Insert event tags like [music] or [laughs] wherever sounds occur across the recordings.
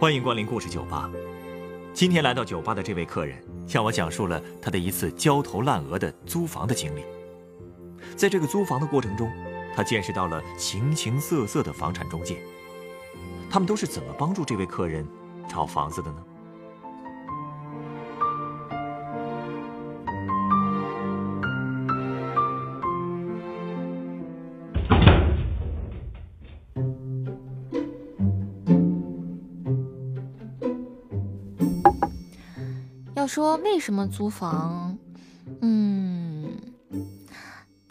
欢迎光临故事酒吧。今天来到酒吧的这位客人向我讲述了他的一次焦头烂额的租房的经历。在这个租房的过程中，他见识到了形形色色的房产中介。他们都是怎么帮助这位客人找房子的呢？要说为什么租房，嗯，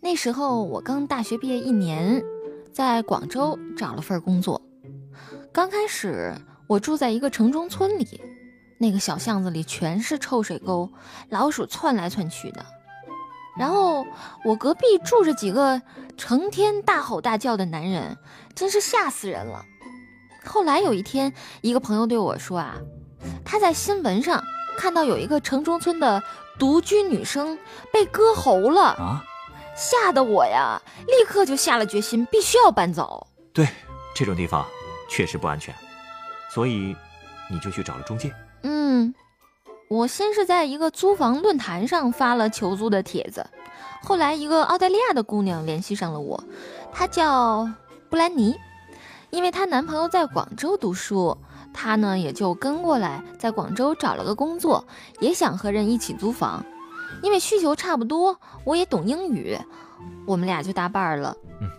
那时候我刚大学毕业一年，在广州找了份工作。刚开始我住在一个城中村里，那个小巷子里全是臭水沟，老鼠窜来窜去的。然后我隔壁住着几个成天大吼大叫的男人，真是吓死人了。后来有一天，一个朋友对我说啊，他在新闻上。看到有一个城中村的独居女生被割喉了啊，吓得我呀，立刻就下了决心，必须要搬走。对，这种地方确实不安全，所以你就去找了中介。嗯，我先是在一个租房论坛上发了求租的帖子，后来一个澳大利亚的姑娘联系上了我，她叫布兰妮，因为她男朋友在广州读书。他呢也就跟过来，在广州找了个工作，也想和人一起租房，因为需求差不多，我也懂英语，我们俩就搭伴儿了。嗯，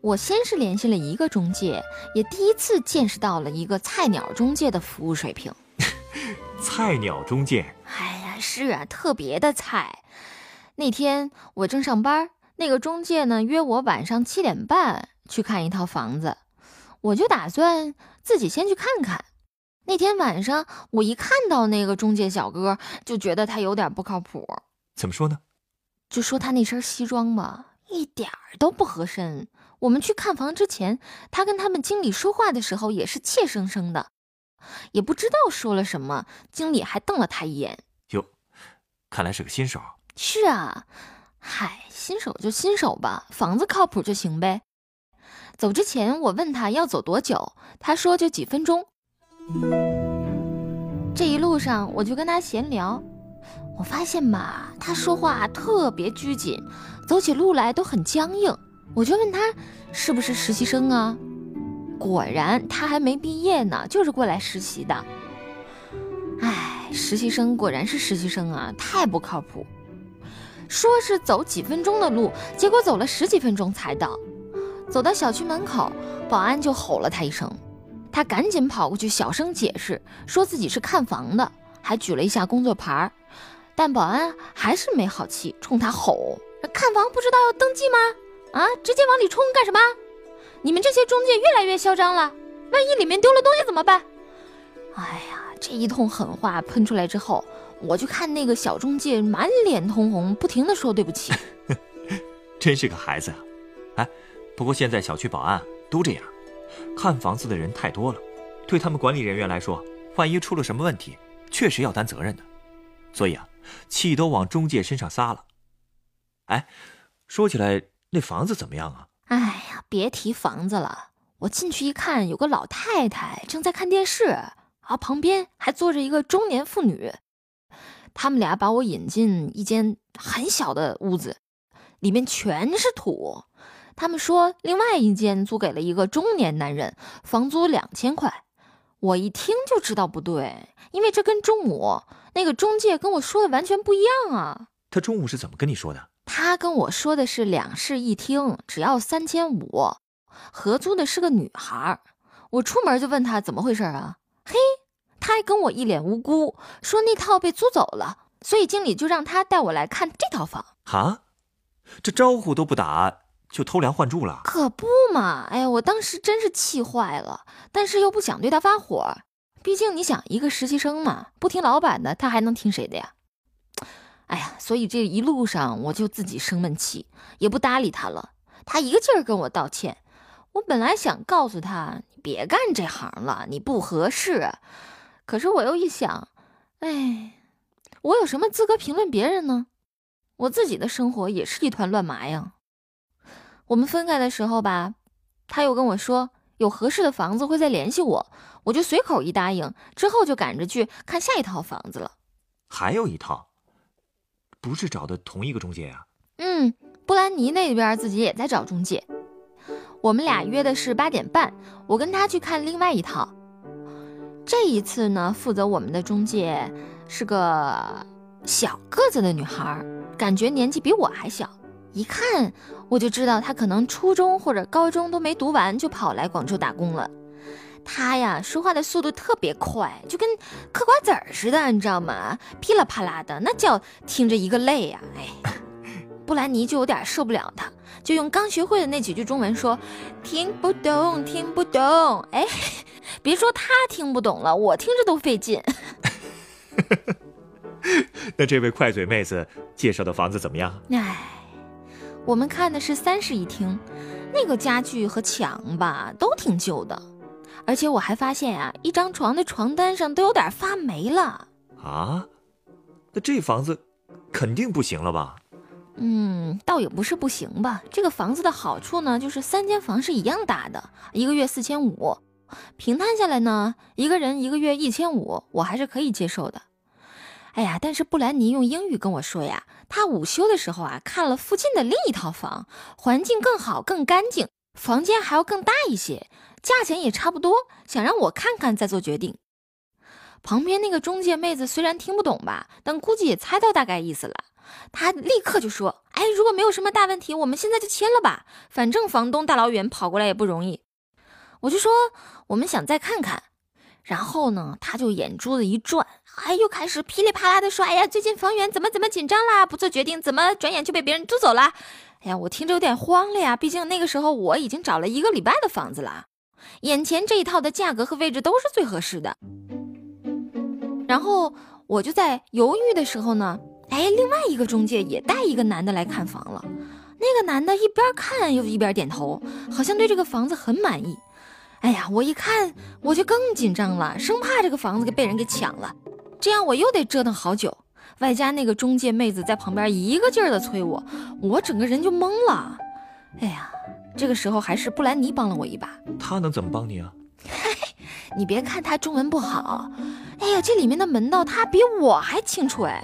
我先是联系了一个中介，也第一次见识到了一个菜鸟中介的服务水平。[laughs] 菜鸟中介？哎呀，是啊，特别的菜。那天我正上班，那个中介呢约我晚上七点半去看一套房子，我就打算。自己先去看看。那天晚上，我一看到那个中介小哥，就觉得他有点不靠谱。怎么说呢？就说他那身西装吧，一点儿都不合身。我们去看房之前，他跟他们经理说话的时候也是怯生生的，也不知道说了什么。经理还瞪了他一眼。哟，看来是个新手。是啊，嗨，新手就新手吧，房子靠谱就行呗。走之前，我问他要走多久，他说就几分钟。这一路上我就跟他闲聊，我发现吧，他说话特别拘谨，走起路来都很僵硬。我就问他是不是实习生啊？果然他还没毕业呢，就是过来实习的。唉，实习生果然是实习生啊，太不靠谱。说是走几分钟的路，结果走了十几分钟才到。走到小区门口，保安就吼了他一声，他赶紧跑过去，小声解释，说自己是看房的，还举了一下工作牌儿但保安还是没好气，冲他吼：“看房不知道要登记吗？啊，直接往里冲干什么？你们这些中介越来越嚣张了，万一里面丢了东西怎么办？”哎呀，这一通狠话喷出来之后，我就看那个小中介满脸通红，不停的说对不起，[laughs] 真是个孩子啊，哎。不过现在小区保安都这样，看房子的人太多了，对他们管理人员来说，万一出了什么问题，确实要担责任的。所以啊，气都往中介身上撒了。哎，说起来，那房子怎么样啊？哎呀，别提房子了。我进去一看，有个老太太正在看电视，啊，旁边还坐着一个中年妇女。他们俩把我引进一间很小的屋子，里面全是土。他们说，另外一间租给了一个中年男人，房租两千块。我一听就知道不对，因为这跟中午那个中介跟我说的完全不一样啊。他中午是怎么跟你说的？他跟我说的是两室一厅，只要三千五，合租的是个女孩。我出门就问他怎么回事啊？嘿，他还跟我一脸无辜，说那套被租走了，所以经理就让他带我来看这套房。哈，这招呼都不打。就偷梁换柱了，可不嘛！哎呀，我当时真是气坏了，但是又不想对他发火，毕竟你想，一个实习生嘛，不听老板的，他还能听谁的呀？哎呀，所以这一路上我就自己生闷气，也不搭理他了。他一个劲儿跟我道歉，我本来想告诉他，你别干这行了，你不合适。可是我又一想，哎，我有什么资格评论别人呢？我自己的生活也是一团乱麻呀。我们分开的时候吧，他又跟我说有合适的房子会再联系我，我就随口一答应，之后就赶着去看下一套房子了。还有一套，不是找的同一个中介呀？嗯，布兰妮那边自己也在找中介。我们俩约的是八点半，我跟他去看另外一套。这一次呢，负责我们的中介是个小个子的女孩，感觉年纪比我还小，一看我就知道他可能初中或者高中都没读完就跑来广州打工了。他呀，说话的速度特别快，就跟嗑瓜子儿似的，你知道吗？噼里啪啦的，那叫听着一个累呀！哎，布兰妮就有点受不了他。就用刚学会的那几句中文说：“听不懂，听不懂。”哎，别说他听不懂了，我听着都费劲。[laughs] [laughs] 那这位快嘴妹子介绍的房子怎么样？哎，我们看的是三室一厅，那个家具和墙吧都挺旧的，而且我还发现呀，一张床的床单上都有点发霉了。啊？那这房子肯定不行了吧？嗯，倒也不是不行吧。这个房子的好处呢，就是三间房是一样大的，一个月四千五，平摊下来呢，一个人一个月一千五，我还是可以接受的。哎呀，但是布兰妮用英语跟我说呀，她午休的时候啊，看了附近的另一套房，环境更好、更干净，房间还要更大一些，价钱也差不多，想让我看看再做决定。旁边那个中介妹子虽然听不懂吧，但估计也猜到大概意思了。她立刻就说：“哎，如果没有什么大问题，我们现在就签了吧。反正房东大老远跑过来也不容易。”我就说：“我们想再看看。”然后呢，他就眼珠子一转，哎，又开始噼里啪啦的说：“哎呀，最近房源怎么怎么紧张啦？不做决定，怎么转眼就被别人租走了？”哎呀，我听着有点慌了呀。毕竟那个时候我已经找了一个礼拜的房子了，眼前这一套的价格和位置都是最合适的。然后我就在犹豫的时候呢。哎，另外一个中介也带一个男的来看房了，那个男的一边看又一边点头，好像对这个房子很满意。哎呀，我一看我就更紧张了，生怕这个房子给被人给抢了，这样我又得折腾好久。外加那个中介妹子在旁边一个劲儿的催我，我整个人就懵了。哎呀，这个时候还是布兰妮帮了我一把。她能怎么帮你啊？[laughs] 你别看她中文不好，哎呀，这里面的门道她比我还清楚哎。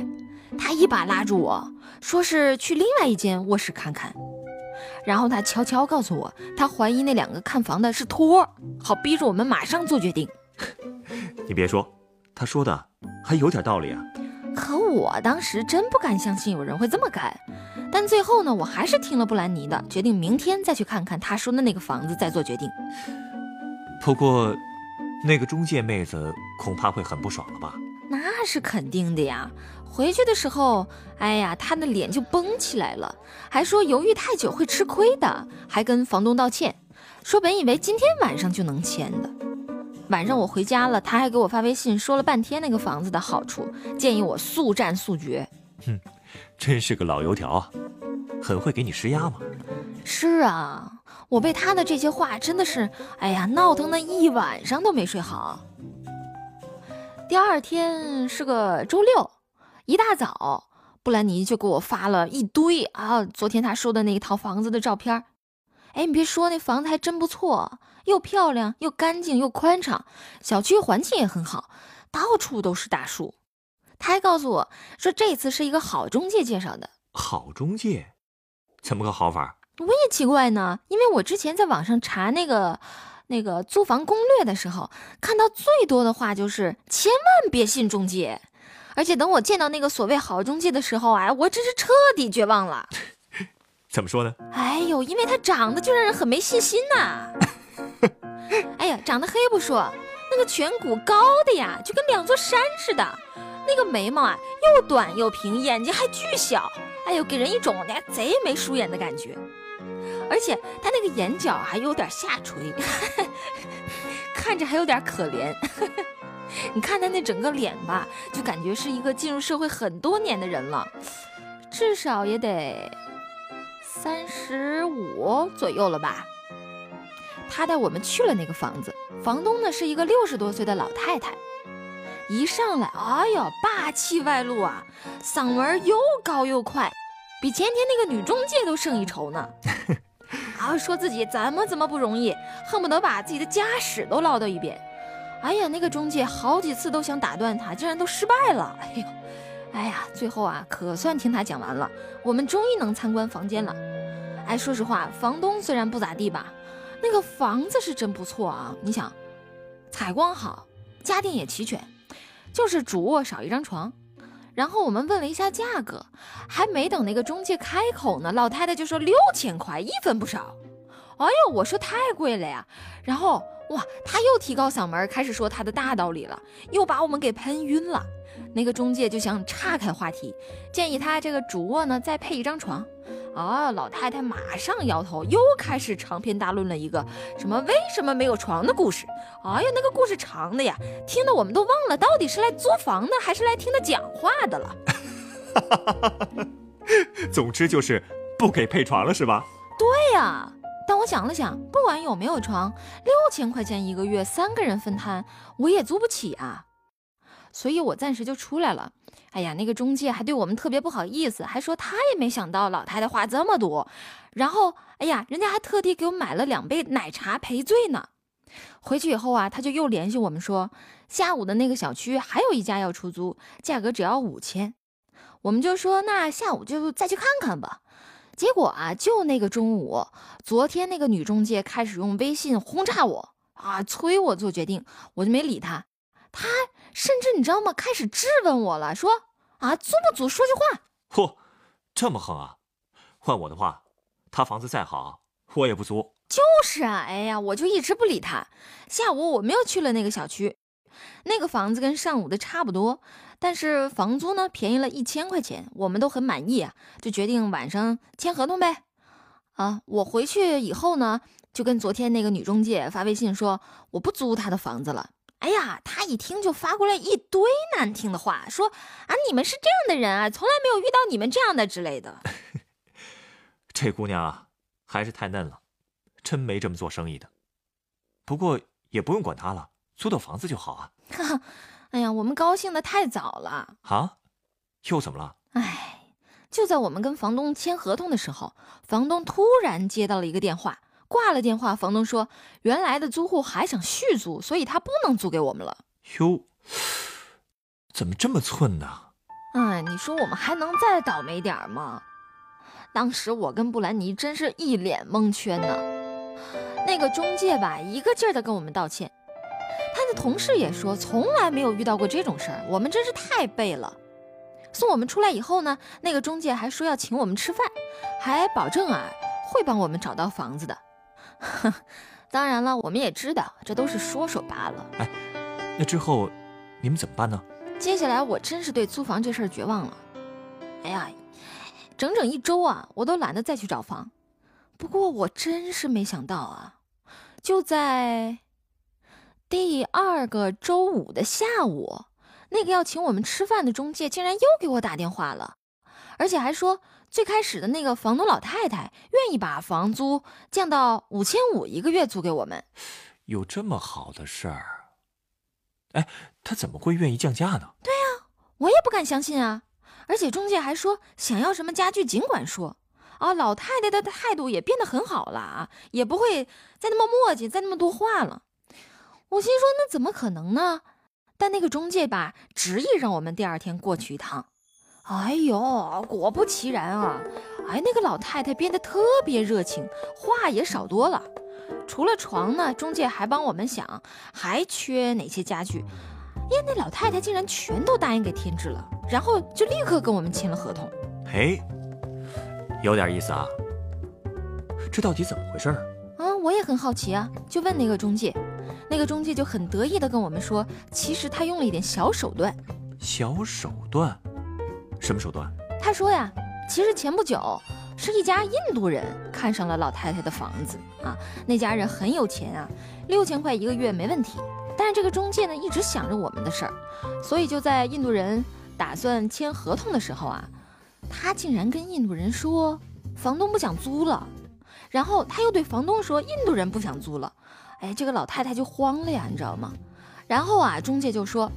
他一把拉住我，说是去另外一间卧室看看，然后他悄悄告诉我，他怀疑那两个看房的是托，好逼着我们马上做决定。[laughs] 你别说，他说的还有点道理啊。可我当时真不敢相信有人会这么干，但最后呢，我还是听了布兰妮的，决定明天再去看看她说的那个房子，再做决定。不过，那个中介妹子恐怕会很不爽了吧？那是肯定的呀。回去的时候，哎呀，她的脸就绷起来了，还说犹豫太久会吃亏的，还跟房东道歉，说本以为今天晚上就能签的。晚上我回家了，他还给我发微信说了半天那个房子的好处，建议我速战速决。哼，真是个老油条啊，很会给你施压嘛。是啊，我被他的这些话真的是，哎呀，闹腾的一晚上都没睡好。第二天是个周六。一大早，布兰妮就给我发了一堆啊，昨天他说的那一套房子的照片。哎，你别说，那房子还真不错，又漂亮又干净又宽敞，小区环境也很好，到处都是大树。他还告诉我说，这次是一个好中介介绍的。好中介？怎么个好法？我也奇怪呢，因为我之前在网上查那个那个租房攻略的时候，看到最多的话就是千万别信中介。而且等我见到那个所谓好中介的时候啊，我真是彻底绝望了。[laughs] 怎么说呢？哎呦，因为他长得就让人很没信心呐。[laughs] [laughs] 哎呀，长得黑不说，那个颧骨高的呀，就跟两座山似的。那个眉毛啊，又短又平，眼睛还巨小。哎呦，给人一种那贼眉鼠眼的感觉。而且他那个眼角还有点下垂，[laughs] 看着还有点可怜。[laughs] 你看他那整个脸吧，就感觉是一个进入社会很多年的人了，至少也得三十五左右了吧。他带我们去了那个房子，房东呢是一个六十多岁的老太太，一上来，哎呦，霸气外露啊，嗓门又高又快，比前天那个女中介都胜一筹呢。[laughs] 啊，说自己怎么怎么不容易，恨不得把自己的家史都唠叨一遍。哎呀，那个中介好几次都想打断他，竟然都失败了。哎呦，哎呀，最后啊，可算听他讲完了，我们终于能参观房间了。哎，说实话，房东虽然不咋地吧，那个房子是真不错啊。你想，采光好，家电也齐全，就是主卧少一张床。然后我们问了一下价格，还没等那个中介开口呢，老太太就说六千块，一分不少。哎呦，我说太贵了呀。然后哇，他又提高嗓门，开始说他的大道理了，又把我们给喷晕了。那个中介就想岔开话题，建议他这个主卧呢再配一张床。啊，老太太马上摇头，又开始长篇大论了一个什么为什么没有床的故事。哎呀，那个故事长的呀，听得我们都忘了到底是来租房的还是来听他讲话的了。[laughs] 总之就是不给配床了，是吧？对呀，但我想了想，不管有没有床，六千块钱一个月，三个人分摊，我也租不起啊。所以我暂时就出来了。哎呀，那个中介还对我们特别不好意思，还说他也没想到老太太话这么多。然后，哎呀，人家还特地给我买了两杯奶茶赔罪呢。回去以后啊，他就又联系我们说，下午的那个小区还有一家要出租，价格只要五千。我们就说那下午就再去看看吧。结果啊，就那个中午，昨天那个女中介开始用微信轰炸我啊，催我做决定，我就没理他。他甚至你知道吗？开始质问我了，说啊，租不租？说句话。嚯，这么横啊！换我的话，他房子再好，我也不租。就是啊，哎呀，我就一直不理他。下午我们又去了那个小区，那个房子跟上午的差不多，但是房租呢便宜了一千块钱，我们都很满意啊，就决定晚上签合同呗。啊，我回去以后呢，就跟昨天那个女中介发微信说，我不租她的房子了。哎呀，他一听就发过来一堆难听的话，说啊，你们是这样的人啊，从来没有遇到你们这样的之类的。[laughs] 这姑娘啊，还是太嫩了，真没这么做生意的。不过也不用管她了，租到房子就好啊。哈哈，哎呀，我们高兴的太早了啊，又怎么了？哎，就在我们跟房东签合同的时候，房东突然接到了一个电话。挂了电话，房东说：“原来的租户还想续租，所以他不能租给我们了。”哟，怎么这么寸呢？哎，你说我们还能再倒霉点吗？当时我跟布兰妮真是一脸蒙圈呢。那个中介吧，一个劲儿的跟我们道歉。他的同事也说，从来没有遇到过这种事儿，我们真是太背了。送我们出来以后呢，那个中介还说要请我们吃饭，还保证啊会帮我们找到房子的。哼，[laughs] 当然了，我们也知道这都是说说罢了。哎，那之后你们怎么办呢？接下来我真是对租房这事儿绝望了。哎呀，整整一周啊，我都懒得再去找房。不过我真是没想到啊，就在第二个周五的下午，那个要请我们吃饭的中介竟然又给我打电话了，而且还说。最开始的那个房东老太太愿意把房租降到五千五一个月租给我们，有这么好的事儿？哎，他怎么会愿意降价呢？对呀，我也不敢相信啊！而且中介还说想要什么家具尽管说啊，老太太的态度也变得很好了啊，也不会再那么磨叽，再那么多话了。我心说那怎么可能呢？但那个中介吧，执意让我们第二天过去一趟。哎呦，果不其然啊！哎，那个老太太变得特别热情，话也少多了。除了床呢，中介还帮我们想还缺哪些家具。呀，那老太太竟然全都答应给添置了，然后就立刻跟我们签了合同。嘿，有点意思啊！这到底怎么回事？啊，我也很好奇啊，就问那个中介，那个中介就很得意的跟我们说，其实他用了一点小手段。小手段？什么手段？他说呀，其实前不久是一家印度人看上了老太太的房子啊，那家人很有钱啊，六千块一个月没问题。但是这个中介呢，一直想着我们的事儿，所以就在印度人打算签合同的时候啊，他竟然跟印度人说房东不想租了，然后他又对房东说印度人不想租了，哎，这个老太太就慌了呀，你知道吗？然后啊，中介就说。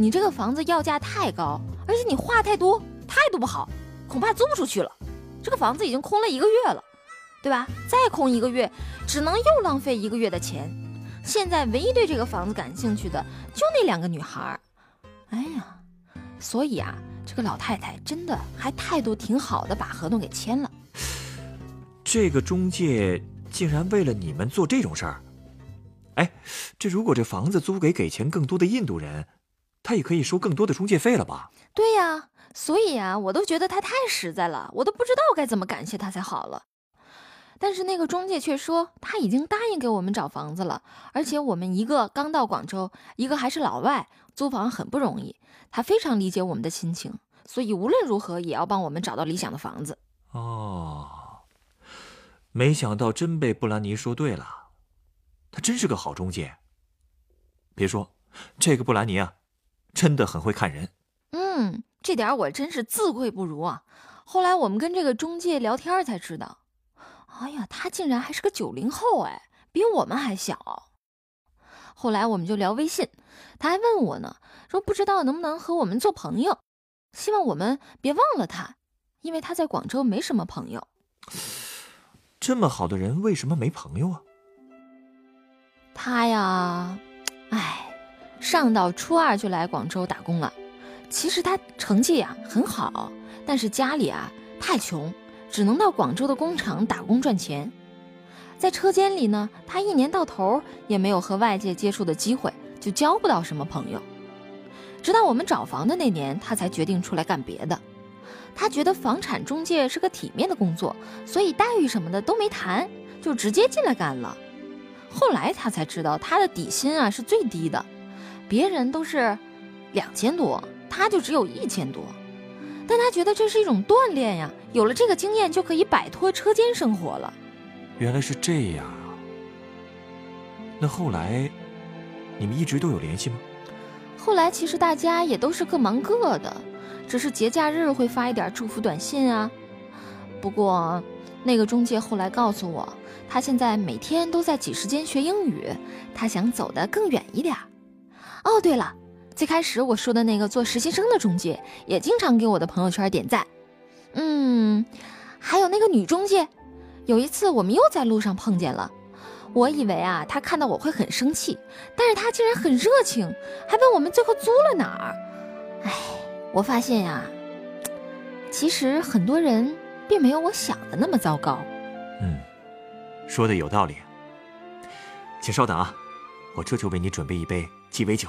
你这个房子要价太高，而且你话太多，态度不好，恐怕租不出去了。这个房子已经空了一个月了。对吧？再空一个月，只能又浪费一个月的钱。现在唯一对这个房子感兴趣的就那两个女孩。哎呀，所以啊，这个老太太真的还态度挺好的，把合同给签了。这个中介竟然为了你们做这种事儿？哎，这如果这房子租给给钱更多的印度人，他也可以收更多的中介费了吧？对呀，所以啊，我都觉得他太实在了，我都不知道该怎么感谢他才好了。但是那个中介却说他已经答应给我们找房子了，而且我们一个刚到广州，一个还是老外，租房很不容易。他非常理解我们的心情，所以无论如何也要帮我们找到理想的房子。哦，没想到真被布兰妮说对了，他真是个好中介。别说，这个布兰妮啊，真的很会看人。嗯，这点我真是自愧不如啊。后来我们跟这个中介聊天才知道。哎呀，他竟然还是个九零后，哎，比我们还小。后来我们就聊微信，他还问我呢，说不知道能不能和我们做朋友，希望我们别忘了他，因为他在广州没什么朋友。这么好的人，为什么没朋友啊？他呀，哎，上到初二就来广州打工了。其实他成绩呀很好，但是家里啊太穷。只能到广州的工厂打工赚钱，在车间里呢，他一年到头也没有和外界接触的机会，就交不到什么朋友。直到我们找房的那年，他才决定出来干别的。他觉得房产中介是个体面的工作，所以待遇什么的都没谈，就直接进来干了。后来他才知道，他的底薪啊是最低的，别人都是两千多，他就只有一千多。但他觉得这是一种锻炼呀，有了这个经验就可以摆脱车间生活了。原来是这样啊！那后来，你们一直都有联系吗？后来其实大家也都是各忙各的，只是节假日会发一点祝福短信啊。不过，那个中介后来告诉我，他现在每天都在挤时间学英语，他想走得更远一点。哦，对了。最开始我说的那个做实习生的中介，也经常给我的朋友圈点赞。嗯，还有那个女中介，有一次我们又在路上碰见了，我以为啊，她看到我会很生气，但是她竟然很热情，还问我们最后租了哪儿。哎，我发现呀，其实很多人并没有我想的那么糟糕。嗯，说的有道理。请稍等啊，我这就为你准备一杯鸡尾酒。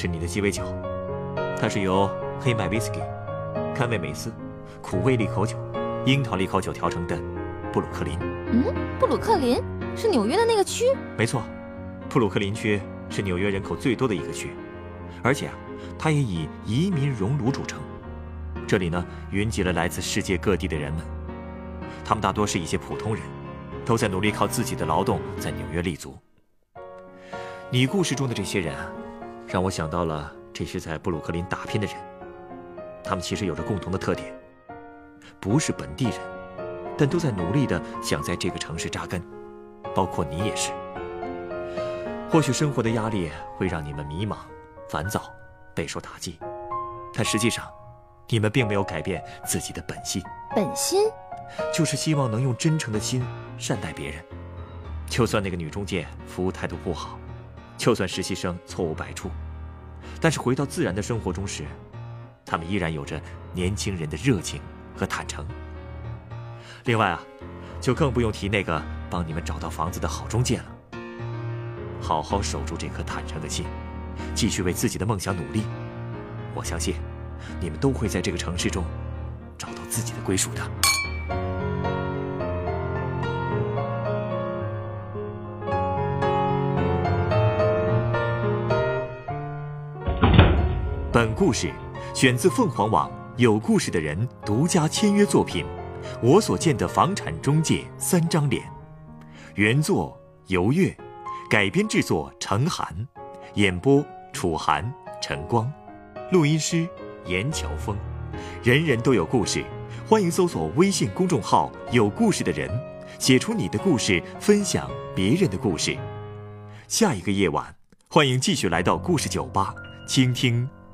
是你的鸡尾酒，它是由黑麦威士忌、甘味美思、苦味利口酒、樱桃利口酒调成的布鲁克林。嗯，布鲁克林是纽约的那个区？没错，布鲁克林区是纽约人口最多的一个区，而且啊，它也以移民熔炉著称。这里呢，云集了来自世界各地的人们，他们大多是一些普通人，都在努力靠自己的劳动在纽约立足。你故事中的这些人啊。让我想到了这些在布鲁克林打拼的人，他们其实有着共同的特点，不是本地人，但都在努力的想在这个城市扎根，包括你也是。或许生活的压力会让你们迷茫、烦躁、备受打击，但实际上，你们并没有改变自己的本心。本心，就是希望能用真诚的心善待别人，就算那个女中介服务态度不好。就算实习生错误百出，但是回到自然的生活中时，他们依然有着年轻人的热情和坦诚。另外啊，就更不用提那个帮你们找到房子的好中介了。好好守住这颗坦诚的心，继续为自己的梦想努力。我相信，你们都会在这个城市中找到自己的归属的。本故事选自凤凰网有故事的人独家签约作品《我所见的房产中介三张脸》，原作游月，改编制作程寒。演播楚寒、晨光，录音师严乔峰。人人都有故事，欢迎搜索微信公众号“有故事的人”，写出你的故事，分享别人的故事。下一个夜晚，欢迎继续来到故事酒吧，倾听